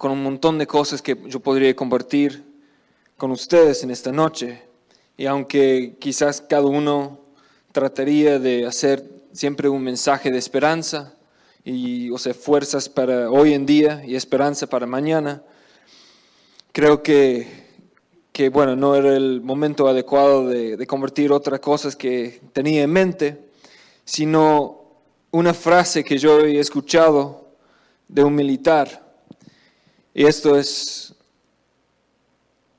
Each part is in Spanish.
con un montón de cosas que yo podría compartir con ustedes en esta noche. Y aunque quizás cada uno trataría de hacer siempre un mensaje de esperanza y o sea, fuerzas para hoy en día y esperanza para mañana, creo que, que bueno, no era el momento adecuado de, de convertir otras cosas que tenía en mente, sino una frase que yo he escuchado de un militar. Y esto es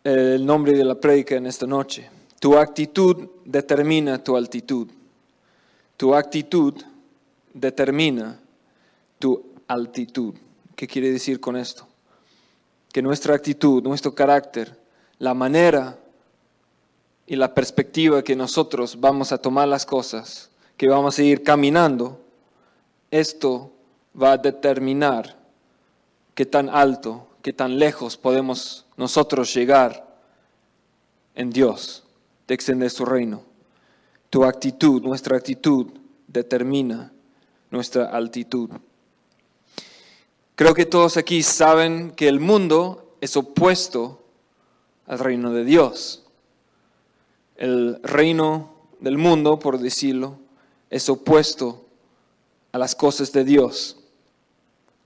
el nombre de la prédica en esta noche. Tu actitud determina tu altitud. Tu actitud determina tu altitud. ¿Qué quiere decir con esto? Que nuestra actitud, nuestro carácter, la manera y la perspectiva que nosotros vamos a tomar las cosas, que vamos a ir caminando, esto va a determinar qué tan alto, qué tan lejos podemos nosotros llegar en Dios, de extender su reino. Tu actitud, nuestra actitud, determina nuestra altitud. Creo que todos aquí saben que el mundo es opuesto al reino de Dios. El reino del mundo, por decirlo, es opuesto a las cosas de Dios.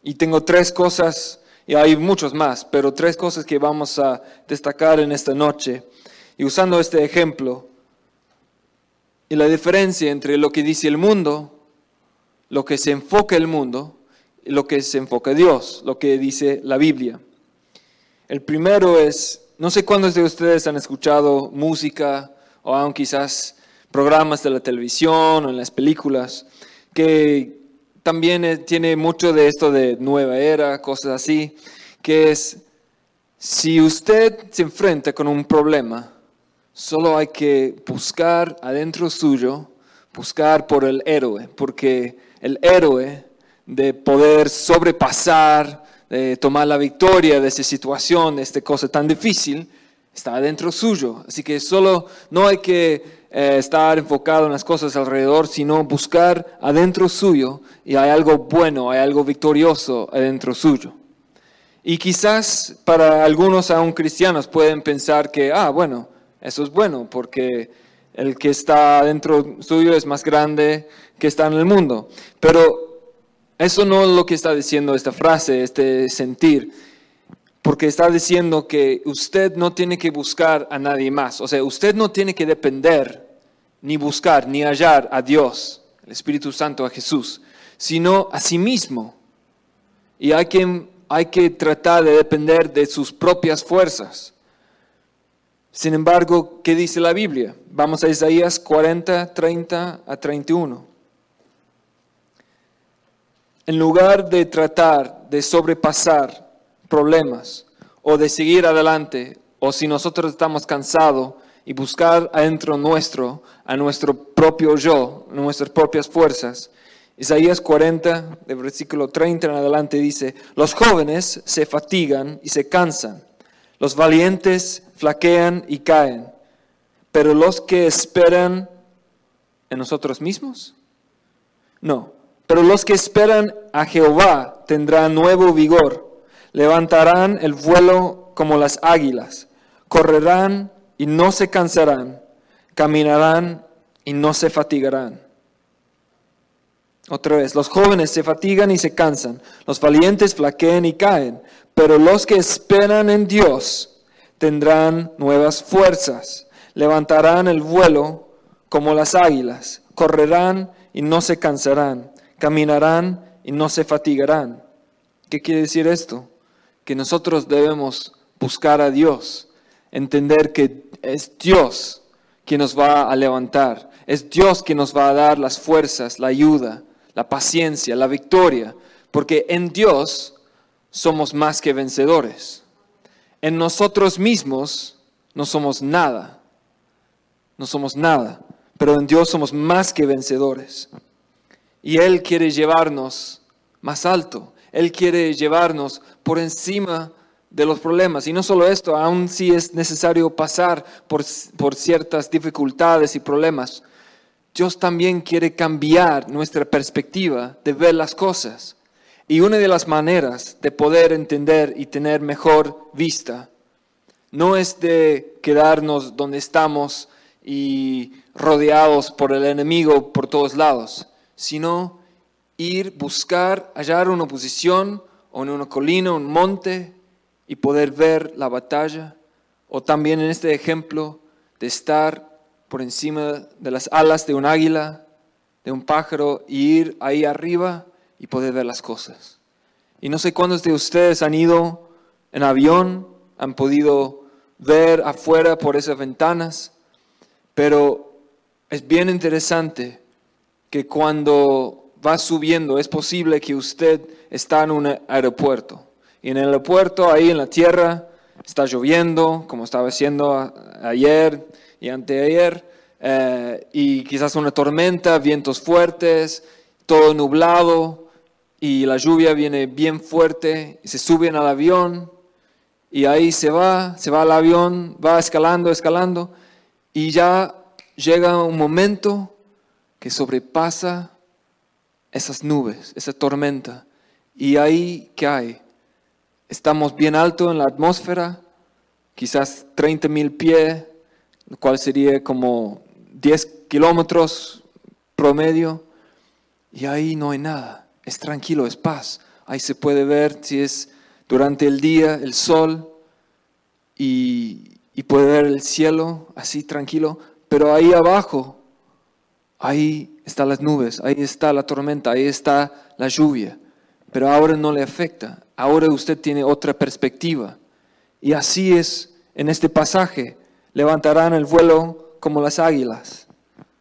Y tengo tres cosas, y hay muchos más, pero tres cosas que vamos a destacar en esta noche. Y usando este ejemplo, y la diferencia entre lo que dice el mundo, lo que se enfoca el mundo, y lo que se enfoca Dios, lo que dice la Biblia. El primero es, no sé cuántos de ustedes han escuchado música o aún quizás programas de la televisión o en las películas, que también tiene mucho de esto de nueva era, cosas así, que es, si usted se enfrenta con un problema, solo hay que buscar adentro suyo, buscar por el héroe, porque el héroe de poder sobrepasar, de tomar la victoria de esa situación, de esta cosa tan difícil, está adentro suyo. Así que solo no hay que eh, estar enfocado en las cosas alrededor, sino buscar adentro suyo y hay algo bueno, hay algo victorioso adentro suyo. Y quizás para algunos aún cristianos pueden pensar que, ah, bueno, eso es bueno porque el que está adentro suyo es más grande que está en el mundo. Pero eso no es lo que está diciendo esta frase, este sentir porque está diciendo que usted no tiene que buscar a nadie más. O sea, usted no tiene que depender, ni buscar, ni hallar a Dios, el Espíritu Santo, a Jesús, sino a sí mismo. Y hay que, hay que tratar de depender de sus propias fuerzas. Sin embargo, ¿qué dice la Biblia? Vamos a Isaías 40, 30 a 31. En lugar de tratar de sobrepasar problemas o de seguir adelante, o si nosotros estamos cansados y buscar adentro nuestro, a nuestro propio yo, nuestras propias fuerzas. Isaías 40, de versículo 30 en adelante dice, los jóvenes se fatigan y se cansan, los valientes flaquean y caen, pero los que esperan en nosotros mismos, no, pero los que esperan a Jehová tendrán nuevo vigor levantarán el vuelo como las águilas, correrán y no se cansarán, caminarán y no se fatigarán. Otra vez, los jóvenes se fatigan y se cansan, los valientes flaquean y caen, pero los que esperan en Dios tendrán nuevas fuerzas, levantarán el vuelo como las águilas, correrán y no se cansarán, caminarán y no se fatigarán. ¿Qué quiere decir esto? que nosotros debemos buscar a Dios, entender que es Dios quien nos va a levantar, es Dios quien nos va a dar las fuerzas, la ayuda, la paciencia, la victoria, porque en Dios somos más que vencedores. En nosotros mismos no somos nada. No somos nada. Pero en Dios somos más que vencedores. Y Él quiere llevarnos más alto. Él quiere llevarnos por encima de los problemas. Y no solo esto, aun si es necesario pasar por, por ciertas dificultades y problemas, Dios también quiere cambiar nuestra perspectiva de ver las cosas. Y una de las maneras de poder entender y tener mejor vista no es de quedarnos donde estamos y rodeados por el enemigo por todos lados, sino ir, buscar, hallar una posición o en una colina, un monte y poder ver la batalla. O también en este ejemplo de estar por encima de las alas de un águila, de un pájaro, y ir ahí arriba y poder ver las cosas. Y no sé cuántos de ustedes han ido en avión, han podido ver afuera por esas ventanas, pero es bien interesante que cuando va subiendo es posible que usted está en un aeropuerto. Y en el aeropuerto, ahí en la tierra, está lloviendo, como estaba haciendo ayer y anteayer, eh, y quizás una tormenta, vientos fuertes, todo nublado, y la lluvia viene bien fuerte, se suben al avión, y ahí se va, se va al avión, va escalando, escalando, y ya llega un momento que sobrepasa esas nubes, esa tormenta, y ahí, ¿qué hay? Estamos bien alto en la atmósfera, quizás 30 mil pies, lo cual sería como 10 kilómetros promedio, y ahí no hay nada, es tranquilo, es paz. Ahí se puede ver si es durante el día el sol y, y puede ver el cielo así tranquilo, pero ahí abajo, ahí están las nubes, ahí está la tormenta, ahí está la lluvia, pero ahora no le afecta, ahora usted tiene otra perspectiva. Y así es en este pasaje, levantarán el vuelo como las águilas.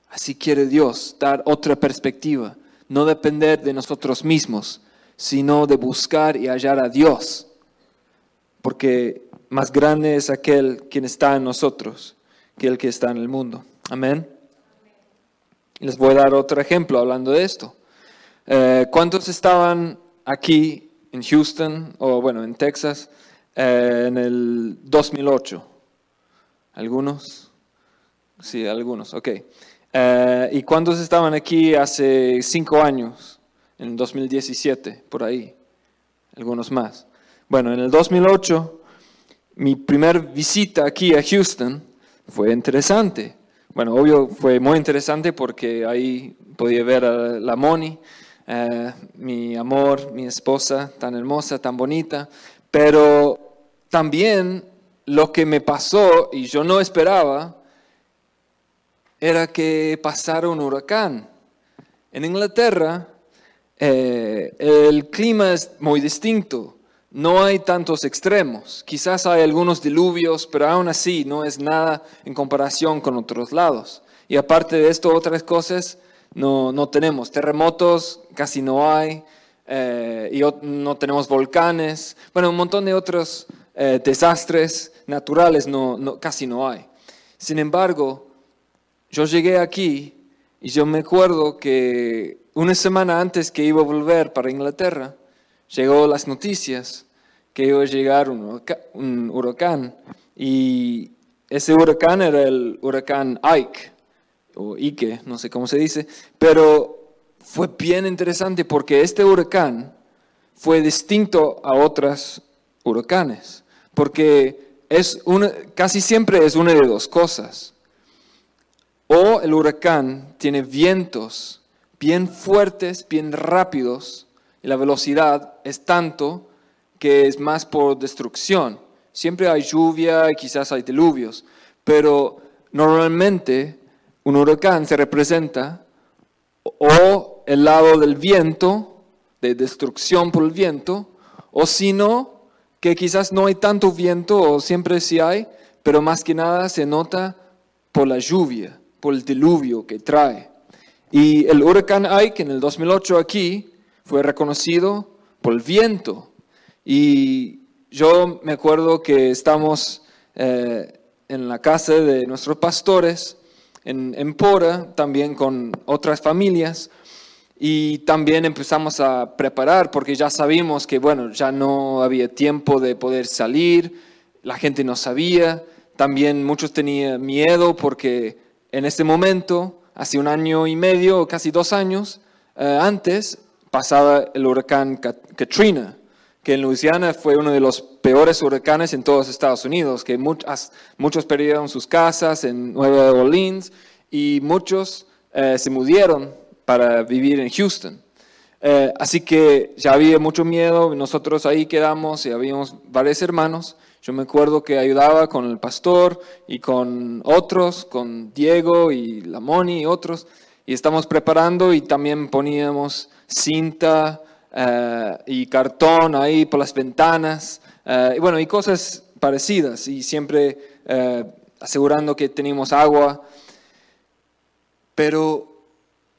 Así quiere Dios dar otra perspectiva, no depender de nosotros mismos, sino de buscar y hallar a Dios, porque más grande es aquel quien está en nosotros que el que está en el mundo. Amén. Les voy a dar otro ejemplo hablando de esto. Eh, ¿Cuántos estaban aquí en Houston o bueno, en Texas eh, en el 2008? ¿Algunos? Sí, algunos, ok. Eh, ¿Y cuántos estaban aquí hace cinco años? En 2017, por ahí. Algunos más. Bueno, en el 2008, mi primer visita aquí a Houston fue interesante. Bueno, obvio, fue muy interesante porque ahí podía ver a la Moni, eh, mi amor, mi esposa, tan hermosa, tan bonita, pero también lo que me pasó y yo no esperaba era que pasara un huracán. En Inglaterra eh, el clima es muy distinto, no hay tantos extremos, quizás hay algunos diluvios, pero aún así no es nada en comparación con otros lados. Y aparte de esto, otras cosas no, no tenemos, terremotos casi no hay, eh, y no tenemos volcanes, bueno, un montón de otros eh, desastres naturales no, casi no hay. Sin embargo, yo llegué aquí y yo me acuerdo que una semana antes que iba a volver para Inglaterra, llegó las noticias que iba a llegar un huracán, y ese huracán era el huracán Ike, o Ike, no sé cómo se dice, pero fue bien interesante porque este huracán fue distinto a otros huracanes porque es casi siempre es una de dos cosas. O el huracán tiene vientos bien fuertes, bien rápidos, y la velocidad es tanto que es más por destrucción. Siempre hay lluvia y quizás hay diluvios, pero normalmente un huracán se representa o el lado del viento, de destrucción por el viento, o si no, que quizás no hay tanto viento o siempre sí hay, pero más que nada se nota por la lluvia, por el diluvio que trae. Y el huracán Ike en el 2008 aquí fue reconocido por el viento. Y yo me acuerdo que estamos eh, en la casa de nuestros pastores en, en Pora, también con otras familias, y también empezamos a preparar porque ya sabíamos que, bueno, ya no había tiempo de poder salir, la gente no sabía, también muchos tenían miedo porque en este momento, hace un año y medio, casi dos años eh, antes, pasaba el huracán Katrina, que en Luisiana fue uno de los peores huracanes en todos Estados Unidos, que muchos, muchos perdieron sus casas en Nueva Orleans y muchos eh, se mudieron para vivir en Houston. Eh, así que ya había mucho miedo, nosotros ahí quedamos y habíamos varios hermanos. Yo me acuerdo que ayudaba con el pastor y con otros, con Diego y Lamoni y otros, y estamos preparando y también poníamos cinta eh, y cartón ahí por las ventanas, eh, y bueno, y cosas parecidas, y siempre asegurando que teníamos agua. Pero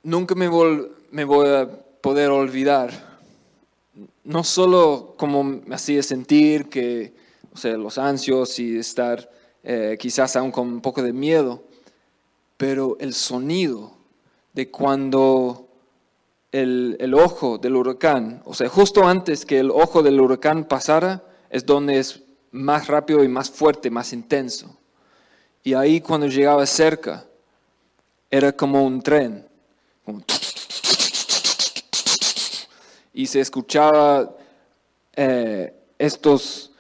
nunca me, voy a poder olvidar, no solo como me hacía sentir que, o sea, los ansios y estar eh, quizás aún con un poco de miedo, pero el sonido de cuando el, ojo del huracán, o sea, justo antes que el ojo del huracán pasara, es donde es más rápido y más fuerte, más intenso. Y ahí cuando llegaba cerca, era como un tren y se escuchaba eh, estos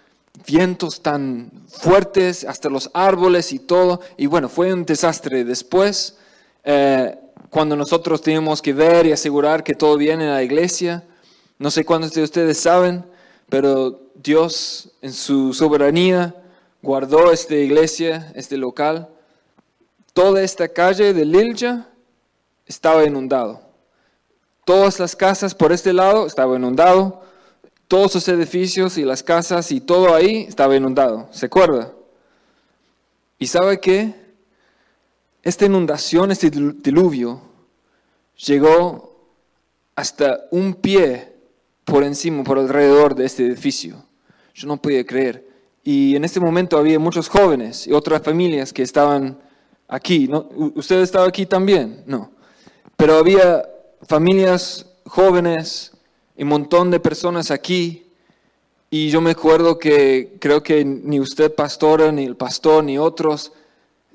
vientos tan fuertes hasta los árboles y todo. Y bueno, fue un desastre. Después, eh, cuando nosotros teníamos que ver y asegurar que todo viene en la iglesia, no sé cuántos de ustedes saben, pero Dios en su soberanía guardó esta iglesia, este local. Toda esta calle de Lilja estaba inundado. Todas las casas por este lado estaba inundado. Todos los edificios y las casas y todo ahí estaba inundado. ¿Se acuerda? ¿Y sabe qué? Esta inundación, este diluvio, llegó hasta un pie por encima, por alrededor de este edificio. Yo no podía creer. Y en este momento había muchos jóvenes y otras familias que estaban aquí. ¿Usted estaba aquí también? No. Pero había familias jóvenes y un montón de personas aquí. Y yo me acuerdo que creo que ni usted pastora, ni el pastor, ni otros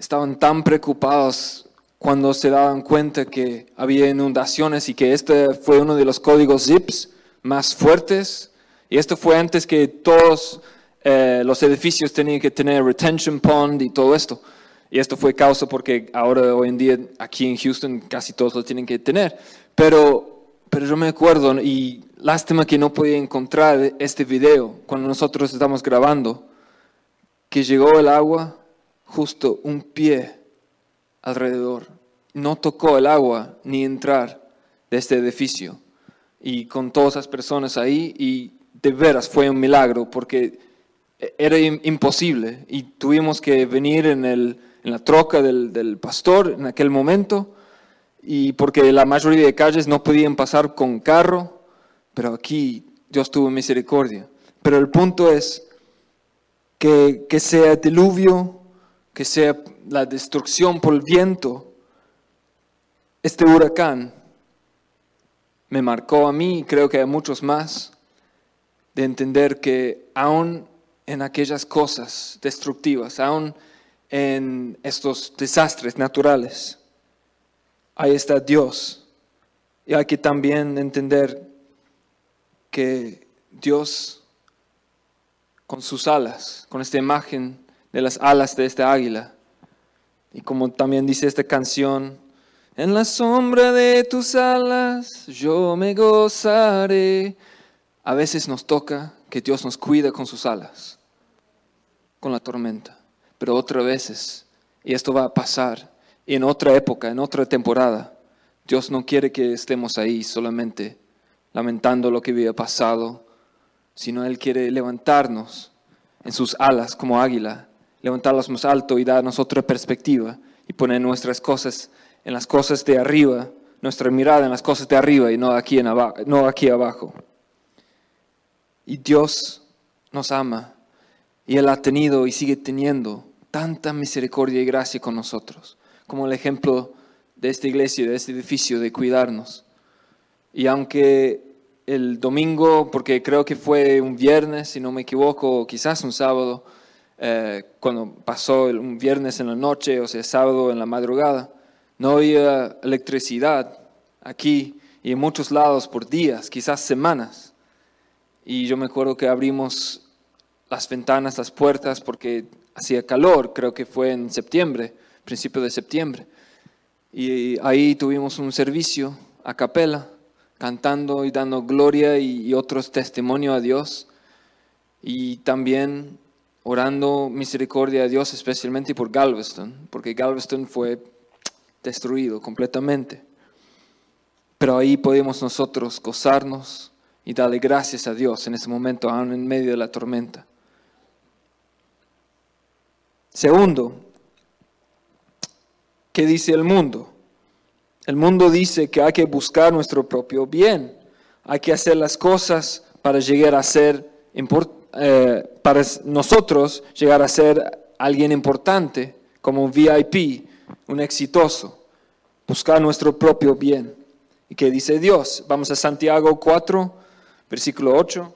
estaban tan preocupados cuando se daban cuenta que había inundaciones y que este fue uno de los códigos ZIPS más fuertes. Y esto fue antes que todos eh, los edificios tenían que tener retention pond y todo esto. Y esto fue causa porque ahora, hoy en día, aquí en Houston, casi todos lo tienen que tener. Pero, pero yo me acuerdo, y lástima que no podía encontrar este video cuando nosotros estamos grabando, que llegó el agua justo un pie alrededor. No tocó el agua ni entrar de este edificio. Y con todas las personas ahí, y de veras fue un milagro porque era imposible. Y tuvimos que venir en el en la troca del, pastor en aquel momento, y porque la mayoría de calles no podían pasar con carro, pero aquí Dios tuvo misericordia. Pero el punto es que, que sea diluvio, que sea la destrucción por el viento, este huracán me marcó a mí y creo que a muchos más de entender que aún en aquellas cosas destructivas, aún en estos desastres naturales. Ahí está Dios. Y hay que también entender que Dios con sus alas, con esta imagen de las alas de esta águila, y como también dice esta canción, en la sombra de tus alas yo me gozaré. A veces nos toca que Dios nos cuida con sus alas, con la tormenta pero otras veces, y esto va a pasar, en otra época, en otra temporada, Dios no quiere que estemos ahí solamente lamentando lo que había pasado, sino Él quiere levantarnos en sus alas como águila, levantarlos más alto y darnos otra perspectiva y poner nuestras cosas en las cosas de arriba, nuestra mirada en las cosas de arriba y no aquí, en abajo, no aquí abajo. Y Dios nos ama y Él ha tenido y sigue teniendo tanta misericordia y gracia con nosotros, como el ejemplo de esta iglesia, de este edificio, de cuidarnos. Y aunque el domingo, porque creo que fue un viernes, si no me equivoco, o quizás un sábado, eh, cuando pasó un viernes en la noche, o sea, sábado en la madrugada, no había electricidad aquí y en muchos lados por días, quizás semanas. Y yo me acuerdo que abrimos las ventanas, las puertas, porque hacía calor, creo que fue en septiembre, principio de septiembre. Y ahí tuvimos un servicio a capela, cantando y dando gloria y, otros testimonios a Dios. Y también orando misericordia a Dios, especialmente por Galveston, porque Galveston fue destruido completamente. Pero ahí podemos nosotros gozarnos y darle gracias a Dios en ese momento, aún en medio de la tormenta. Segundo, ¿qué dice el mundo? El mundo dice que hay que buscar nuestro propio bien, hay que hacer las cosas para llegar a ser, eh, para nosotros llegar a ser alguien importante, como un VIP, un exitoso, buscar nuestro propio bien. ¿Y qué dice Dios? Vamos a Santiago 4, versículo 8.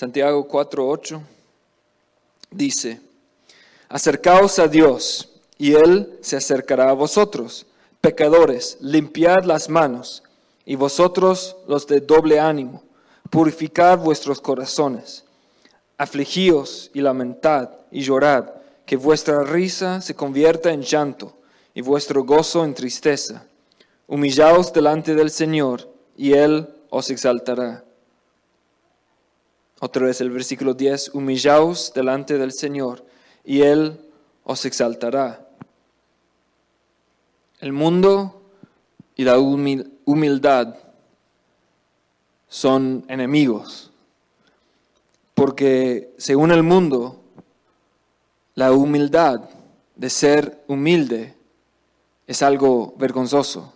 Santiago 4:8 dice, acercaos a Dios y Él se acercará a vosotros. Pecadores, limpiad las manos y vosotros los de doble ánimo, purificad vuestros corazones. Afligíos y lamentad y llorad, que vuestra risa se convierta en llanto y vuestro gozo en tristeza. Humillaos delante del Señor y Él os exaltará. Otra vez el versículo 10, humillaos delante del Señor y Él os exaltará. El mundo y la humildad son enemigos, porque según el mundo, la humildad de ser humilde es algo vergonzoso,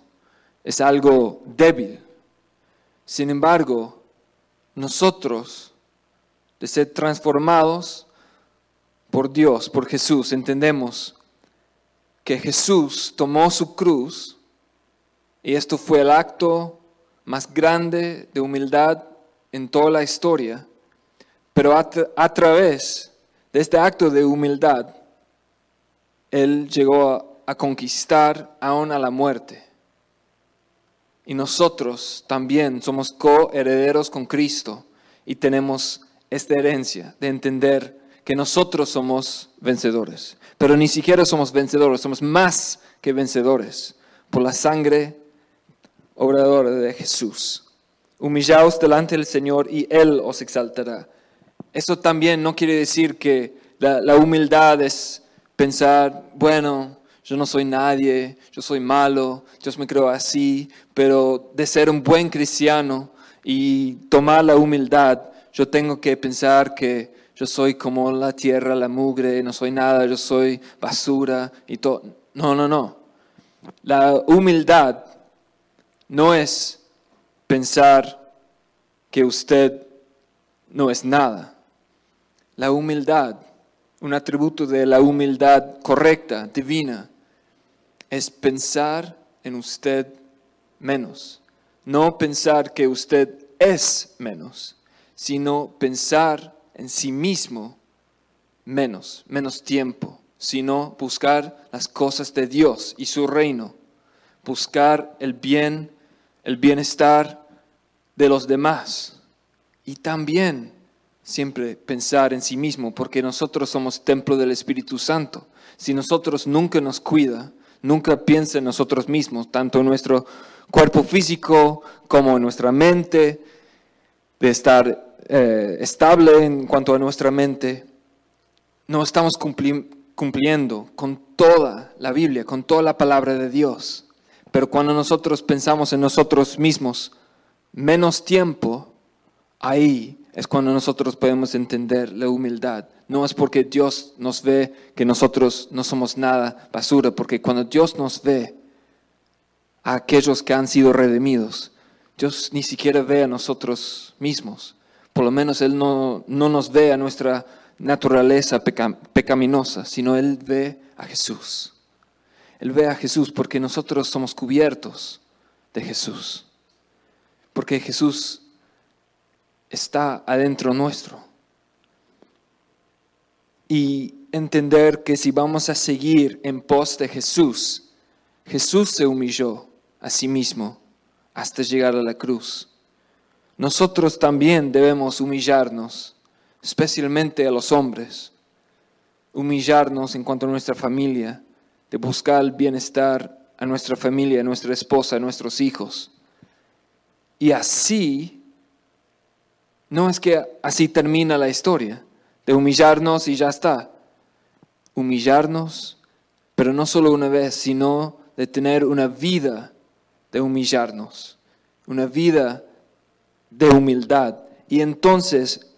es algo débil. Sin embargo, nosotros de ser transformados por Dios, por Jesús. Entendemos que Jesús tomó su cruz y esto fue el acto más grande de humildad en toda la historia. Pero a, través de este acto de humildad, Él llegó a, a conquistar aún a la muerte. Y nosotros también somos coherederos con Cristo y tenemos esta herencia de entender que nosotros somos vencedores. Pero ni siquiera somos vencedores, somos más que vencedores por la sangre obradora de Jesús. Humillaos delante del Señor y Él os exaltará. Eso también no quiere decir que la, humildad es pensar, bueno, yo no soy nadie, yo soy malo, yo me creo así, pero de ser un buen cristiano y tomar la humildad yo tengo que pensar que yo soy como la tierra, la mugre, no soy nada, yo soy basura y todo. No, no, no. La humildad no es pensar que usted no es nada. La humildad, un atributo de la humildad correcta, divina, es pensar en usted menos. No pensar que usted es menos sino pensar en sí mismo menos, menos tiempo, sino buscar las cosas de Dios y su reino, buscar el bien, el bienestar de los demás y también siempre pensar en sí mismo, porque nosotros somos templo del Espíritu Santo. Si nosotros nunca nos cuida, nunca piensa en nosotros mismos, tanto en nuestro cuerpo físico como en nuestra mente, de estar eh, estable en cuanto a nuestra mente, no estamos cumpliendo con toda la Biblia, con toda la palabra de Dios. Pero cuando nosotros pensamos en nosotros mismos menos tiempo, ahí es cuando nosotros podemos entender la humildad. No es porque Dios nos ve que nosotros no somos nada basura, porque cuando Dios nos ve, a aquellos que han sido redimidos. Dios ni siquiera ve a nosotros mismos. Por lo menos Él no, no nos ve a nuestra naturaleza pecaminosa, sino Él ve a Jesús. Él ve a Jesús porque nosotros somos cubiertos de Jesús. Porque Jesús está adentro nuestro. Y entender que si vamos a seguir en pos de Jesús, Jesús se humilló a sí mismo hasta llegar a la cruz. Nosotros también debemos humillarnos, especialmente a los hombres, humillarnos en cuanto a nuestra familia, de buscar el bienestar a nuestra familia, a nuestra esposa, a nuestros hijos. Y así, no es que así termina la historia, de humillarnos y ya está. Humillarnos, pero no solo una vez, sino de tener una vida de humillarnos, una vida de humildad. Y entonces,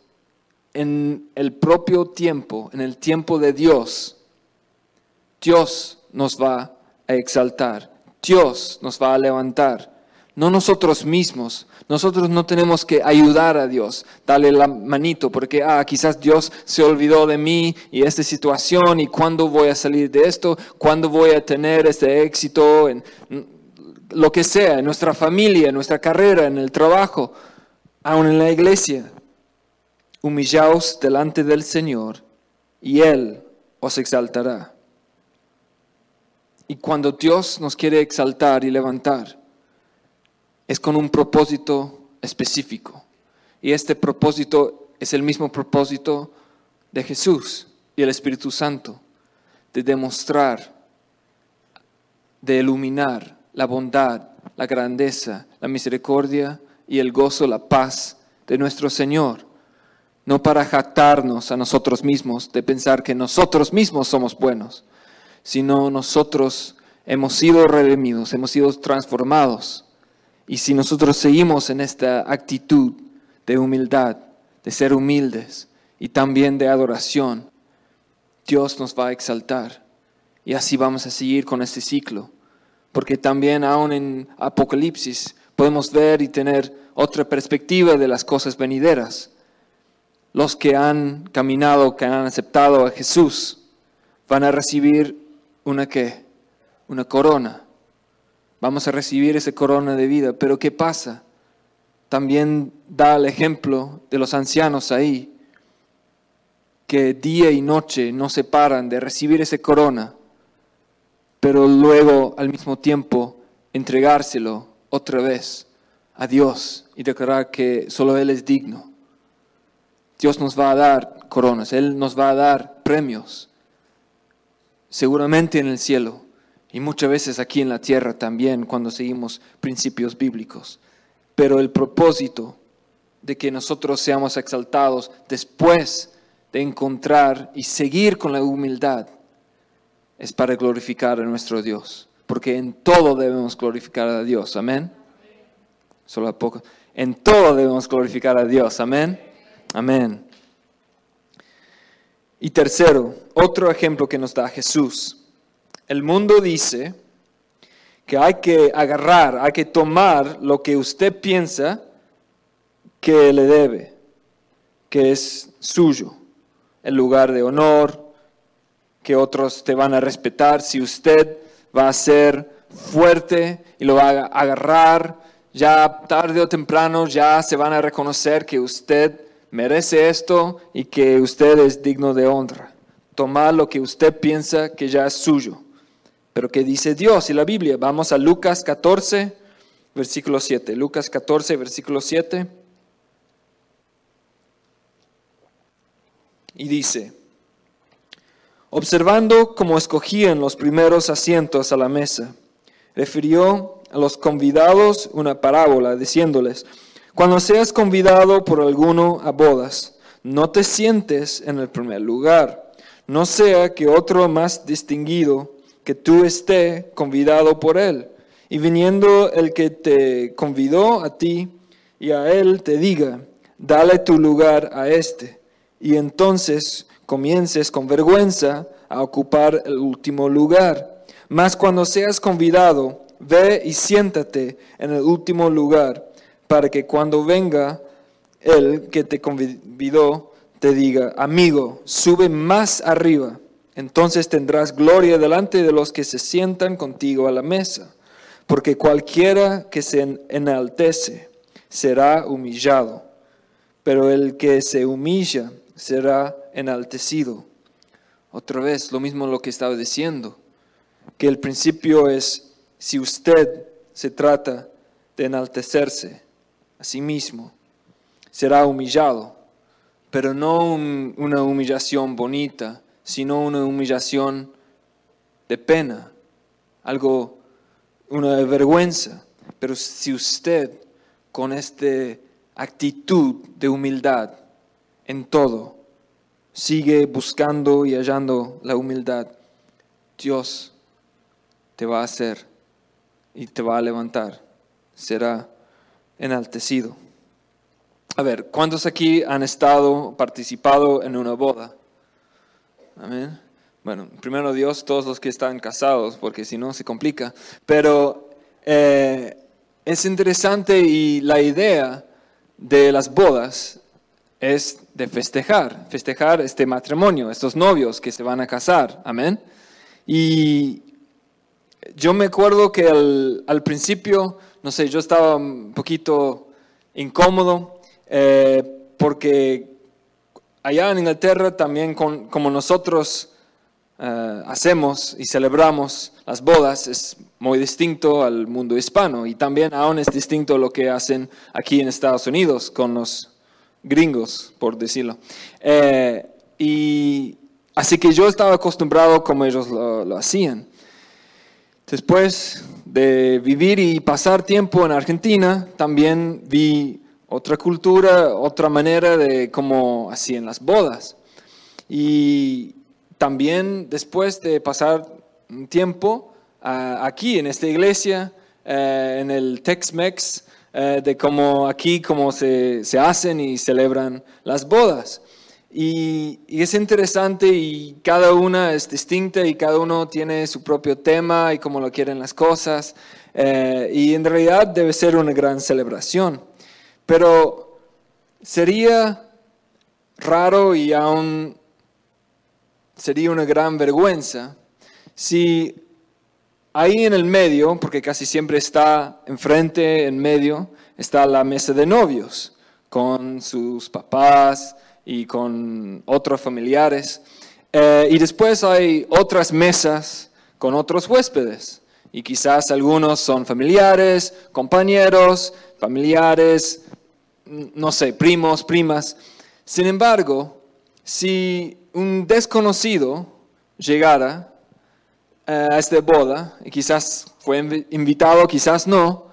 en el propio tiempo, en el tiempo de Dios, Dios nos va a exaltar, Dios nos va a levantar, no nosotros mismos. Nosotros no tenemos que ayudar a Dios, darle la manito, porque ah, quizás Dios se olvidó de mí y esta situación y cuándo voy a salir de esto, cuándo voy a tener este éxito en lo que sea, en nuestra familia, en nuestra carrera, en el trabajo, aún en la iglesia. Humillaos delante del Señor y Él os exaltará. Y cuando Dios nos quiere exaltar y levantar, es con un propósito específico. Y este propósito es el mismo propósito de Jesús y el Espíritu Santo, de demostrar, de iluminar la bondad, la grandeza, la misericordia y el gozo, la paz de nuestro Señor. No para jactarnos a nosotros mismos, de pensar que nosotros mismos somos buenos, sino nosotros hemos sido redimidos, hemos sido transformados. Y si nosotros seguimos en esta actitud de humildad, de ser humildes y también de adoración, Dios nos va a exaltar. Y así vamos a seguir con este ciclo. Porque también aún en Apocalipsis podemos ver y tener otra perspectiva de las cosas venideras. Los que han caminado, que han aceptado a Jesús, van a recibir una qué? Una corona. Vamos a recibir esa corona de vida. Pero ¿qué pasa? También da el ejemplo de los ancianos ahí, que día y noche no se paran de recibir esa corona, pero luego al mismo tiempo entregárselo otra vez a Dios y declarar que solo Él es digno. Dios nos va a dar coronas, Él nos va a dar premios seguramente en el cielo y muchas veces aquí en la tierra también cuando seguimos principios bíblicos. Pero el propósito de que nosotros seamos exaltados después de encontrar y seguir con la humildad es para glorificar a nuestro Dios. Porque en todo debemos glorificar a Dios. Amén. Solo a poco. En todo debemos glorificar a Dios. Amén. Amén. Y tercero, otro ejemplo que nos da Jesús. El mundo dice que hay que agarrar, hay que tomar lo que usted piensa que le debe, que es suyo, el lugar de honor, que otros te van a respetar, si usted va a ser fuerte y lo va a agarrar, ya tarde o temprano ya se van a reconocer que usted merece esto y que usted es digno de honra. Tomar lo que usted piensa que ya es suyo. Pero ¿qué dice Dios y la Biblia? Vamos a Lucas 14, versículo 7. Lucas 14, versículo 7. Y dice, observando cómo escogían los primeros asientos a la mesa, refirió a los convidados una parábola diciéndoles, cuando seas convidado por alguno a bodas, no te sientes en el primer lugar, no sea que otro más distinguido que tú esté convidado por él. Y viniendo el que te convidó a ti y a él te diga, dale tu lugar a este. Y entonces comiences con vergüenza a ocupar el último lugar. Mas cuando seas convidado, ve y siéntate en el último lugar, para que cuando venga el que te convidó, te diga, amigo, sube más arriba. Entonces tendrás gloria delante de los que se sientan contigo a la mesa, porque cualquiera que se enaltece será humillado, pero el que se humilla será enaltecido. Otra vez, lo mismo lo que estaba diciendo, que el principio es, si usted se trata de enaltecerse a sí mismo, será humillado, pero no una humillación bonita, sino una humillación de pena, algo, una vergüenza. Pero si usted con esta actitud de humildad en todo, sigue buscando y hallando la humildad, Dios te va a hacer y te va a levantar, será enaltecido. A ver, ¿cuántos aquí han estado, participado en una boda? Amén. Bueno, primero Dios, todos los que están casados, porque si no se complica. Pero eh, es interesante y la idea de las bodas es de festejar, festejar este matrimonio, estos novios que se van a casar, amén. Y yo me acuerdo que al, principio, no sé, yo estaba un poquito incómodo eh, porque allá en Inglaterra también como nosotros eh, hacemos y celebramos las bodas es muy distinto al mundo hispano y también aún es distinto lo que hacen aquí en Estados Unidos con los gringos, por decirlo. Eh, y así que yo estaba acostumbrado como ellos lo, hacían. Después de vivir y pasar tiempo en Argentina, también vi otra cultura, otra manera de cómo hacían las bodas. Y también después de pasar un tiempo ah, aquí en esta iglesia, eh, en el Tex-Mex, eh, de cómo aquí cómo se, se, hacen y celebran las bodas. Y, es interesante y cada una es distinta y cada uno tiene su propio tema y cómo lo quieren las cosas. Eh, y en realidad debe ser una gran celebración. Pero sería raro y aún sería una gran vergüenza si ahí en el medio, porque casi siempre está enfrente, en medio, está la mesa de novios, con sus papás y con otros familiares. Eh, y después hay otras mesas con otros huéspedes. Y quizás algunos son familiares, compañeros, familiares, no sé, primos, primas. Sin embargo, si un desconocido llegara a esta boda, y quizás fue invitado, quizás no,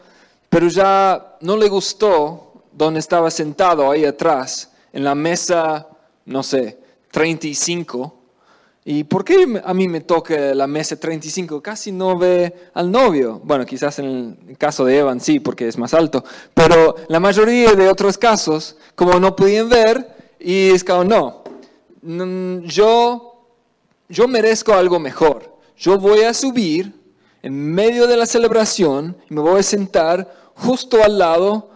pero ya no le gustó donde estaba sentado ahí atrás, en la mesa, no sé, 35. ¿Y por qué a mí me toca la mesa 35? Casi no ve al novio. Bueno, quizás en el caso de Evan sí, porque es más alto. Pero la mayoría de otros casos, como no podían ver, y es como, no, yo, yo merezco algo mejor. Yo voy a subir en medio de la celebración y me voy a sentar justo al lado,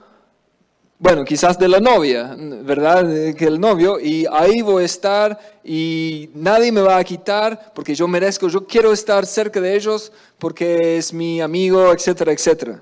bueno, quizás de la novia, ¿verdad? Que el novio, y ahí voy a estar y nadie me va a quitar porque yo merezco, yo quiero estar cerca de ellos porque es mi amigo, etcétera, etcétera.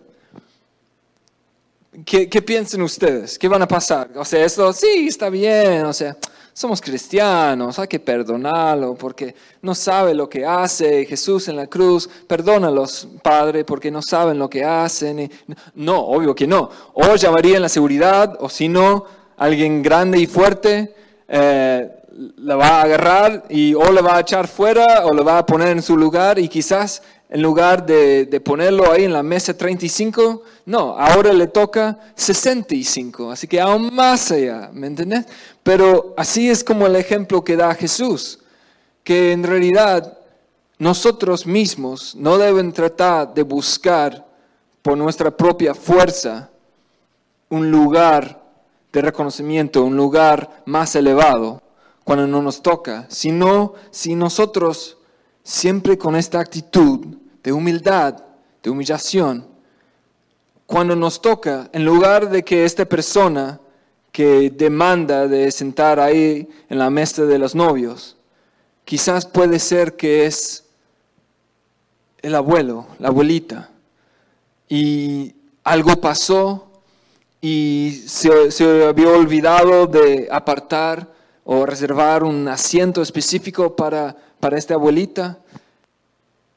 ¿Qué, qué piensan ustedes? ¿Qué van a pasar? O sea, esto sí, está bien, o sea, somos cristianos, hay que perdonarlo porque no sabe lo que hace Jesús en la cruz, perdónalos, Padre, porque no saben lo que hacen. No, obvio que no. O llamarían la seguridad, o si no, alguien grande y fuerte eh, la va a agarrar y o la va a echar fuera o la va a poner en su lugar y quizás en lugar de, ponerlo ahí en la mesa 35, no, ahora le toca 65, así que aún más allá, ¿me entiendes? Pero así es como el ejemplo que da Jesús, que en realidad nosotros mismos no deben tratar de buscar por nuestra propia fuerza un lugar de reconocimiento, un lugar más elevado cuando no nos toca, sino si nosotros siempre con esta actitud de humildad, de humillación, cuando nos toca, en lugar de que esta persona que demanda de sentar ahí en la mesa de los novios, quizás puede ser que es el abuelo, la abuelita, y algo pasó y se, había olvidado de apartar o reservar un asiento específico para, para esta abuelita,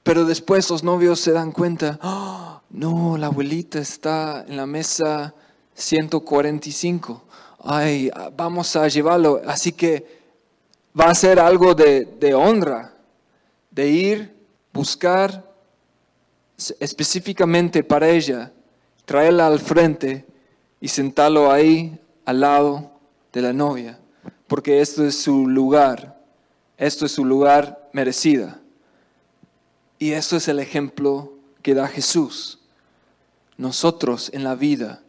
pero después los novios se dan cuenta, "Ah, no, la abuelita está en la mesa 145, ay, vamos a llevarlo, así que va a ser algo de, de honra, de ir, buscar específicamente para ella, traerla al frente y sentarlo ahí al lado de la novia, porque esto es su lugar, esto es su lugar merecida. Y esto es el ejemplo que da Jesús. Nosotros en la vida,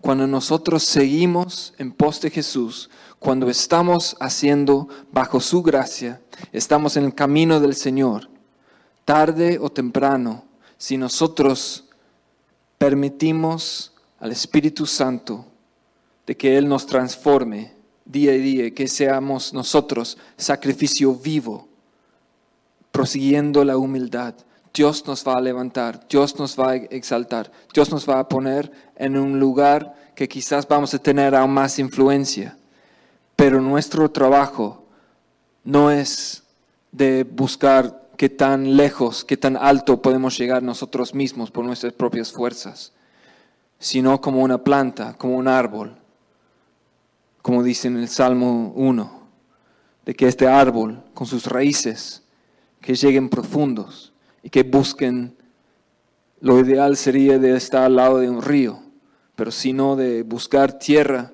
cuando nosotros seguimos en pos de Jesús, cuando estamos haciendo bajo su gracia, estamos en el camino del Señor, tarde o temprano, si nosotros permitimos al Espíritu Santo de que Él nos transforme día a día, que seamos nosotros sacrificio vivo, prosiguiendo la humildad. Dios nos va a levantar, Dios nos va a exaltar, Dios nos va a poner en un lugar que quizás vamos a tener aún más influencia. Pero nuestro trabajo no es de buscar qué tan lejos, qué tan alto podemos llegar nosotros mismos por nuestras propias fuerzas, sino como una planta, como un árbol, como dice en el Salmo 1, de que este árbol con sus raíces que lleguen profundos y que busquen, lo ideal sería de estar al lado de un río, pero si no de buscar tierra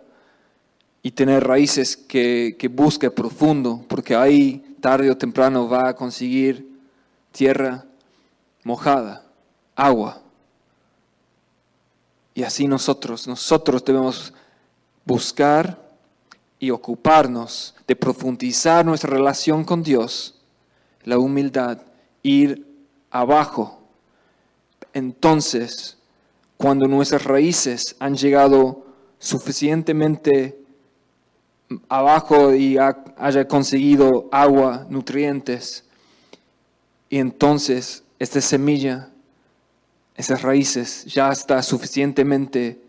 y tener raíces que, que busque profundo, porque ahí tarde o temprano va a conseguir tierra mojada, agua. Y así nosotros, nosotros debemos buscar y ocuparnos de profundizar nuestra relación con Dios, la humildad, ir abajo. Entonces, cuando nuestras raíces han llegado suficientemente abajo y ha- haya conseguido agua, nutrientes, y entonces esta semilla, esas raíces ya está suficientemente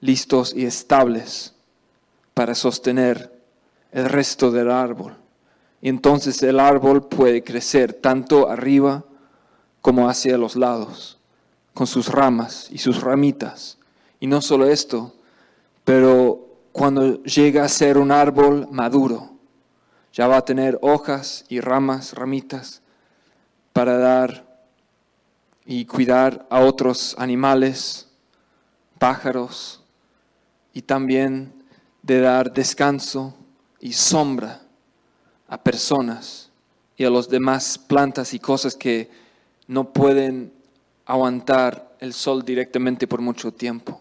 listos y estables para sostener el resto del árbol. Entonces el árbol puede crecer tanto arriba como hacia los lados, con sus ramas y sus ramitas. Y no solo esto, pero cuando llega a ser un árbol maduro, ya va a tener hojas y ramas, ramitas, para dar y cuidar a otros animales, pájaros, y también de dar descanso y sombra a personas y a los demás plantas y cosas que no pueden aguantar el sol directamente por mucho tiempo.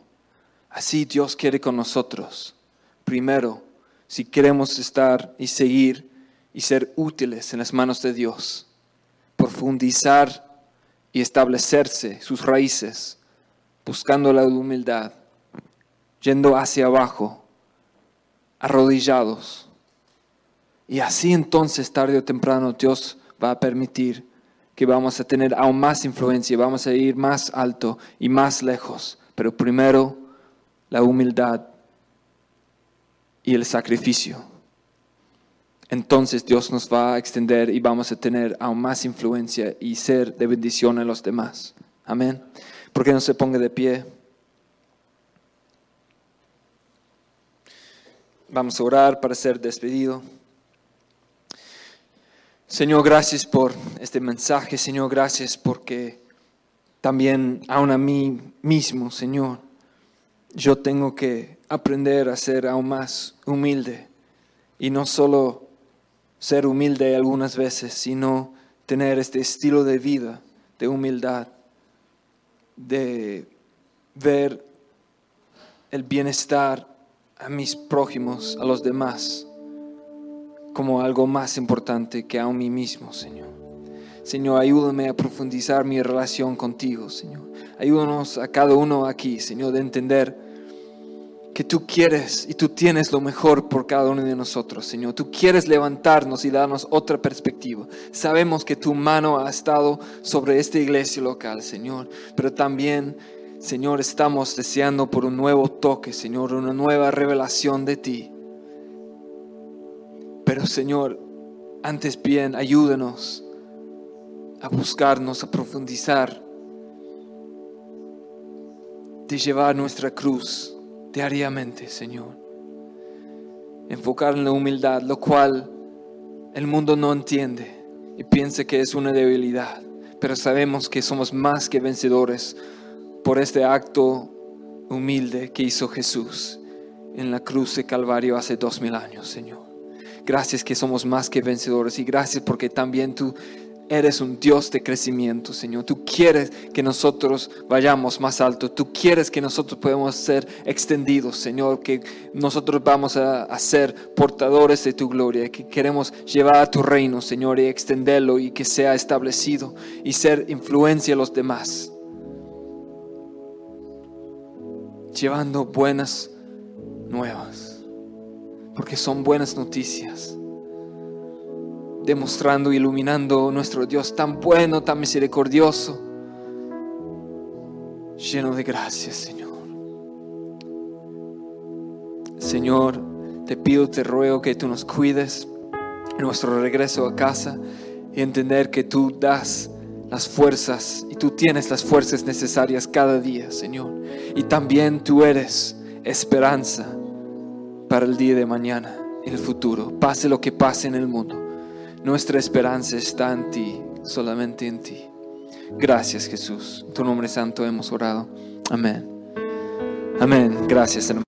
Así Dios quiere con nosotros. Primero, si queremos estar y seguir y ser útiles en las manos de Dios, profundizar y establecerse sus raíces, buscando la humildad, yendo hacia abajo, arrodillados. Y así entonces, tarde o temprano, Dios va a permitir que vamos a tener aún más influencia, vamos a ir más alto y más lejos. Pero primero, la humildad y el sacrificio. Entonces Dios nos va a extender y vamos a tener aún más influencia y ser de bendición a los demás. Amén. ¿Por qué no se ponga de pie? Vamos a orar para ser despedido. Señor, gracias por este mensaje. Señor, gracias porque también aún a mí mismo, Señor, yo tengo que aprender a ser aún más humilde y no solo ser humilde algunas veces, sino tener este estilo de vida de humildad, de ver el bienestar a mis prójimos, a los demás, como algo más importante que a mí mismo, Señor. Señor, ayúdame a profundizar mi relación contigo, Señor. Ayúdanos a cada uno aquí, Señor, de entender que tú quieres y tú tienes lo mejor por cada uno de nosotros, Señor. Tú quieres levantarnos y darnos otra perspectiva. Sabemos que tu mano ha estado sobre esta iglesia local, Señor, pero también, Señor, estamos deseando por un nuevo toque, Señor, una nueva revelación de ti. Señor, antes bien, ayúdanos a buscarnos, a profundizar, de llevar nuestra cruz diariamente, Señor. Enfocar en la humildad, lo cual el mundo no entiende y piensa que es una debilidad, pero sabemos que somos más que vencedores por este acto humilde que hizo Jesús en la cruz de Calvario hace dos mil años, Señor. Gracias que somos más que vencedores y gracias porque también tú Eres un Dios de crecimiento, Señor. Tú quieres que nosotros vayamos más alto. Tú quieres que nosotros podamos ser extendidos, Señor. Que nosotros vamos a, ser portadores de tu gloria. Que queremos llevar a tu reino, Señor, y extenderlo y que sea establecido y ser influencia a los demás. Llevando buenas nuevas. Porque son buenas noticias demostrando, iluminando nuestro Dios tan bueno, tan misericordioso, lleno de gracia, Señor. Señor, te pido, te ruego que tú nos cuides en nuestro regreso a casa y entender que tú das las fuerzas y tú tienes las fuerzas necesarias cada día, Señor. Y también tú eres esperanza para el día de mañana, en el futuro, pase lo que pase en el mundo. Nuestra esperanza está en ti, solamente en ti. Gracias Jesús. En tu nombre santo hemos orado. Amén. Amén. Gracias hermano.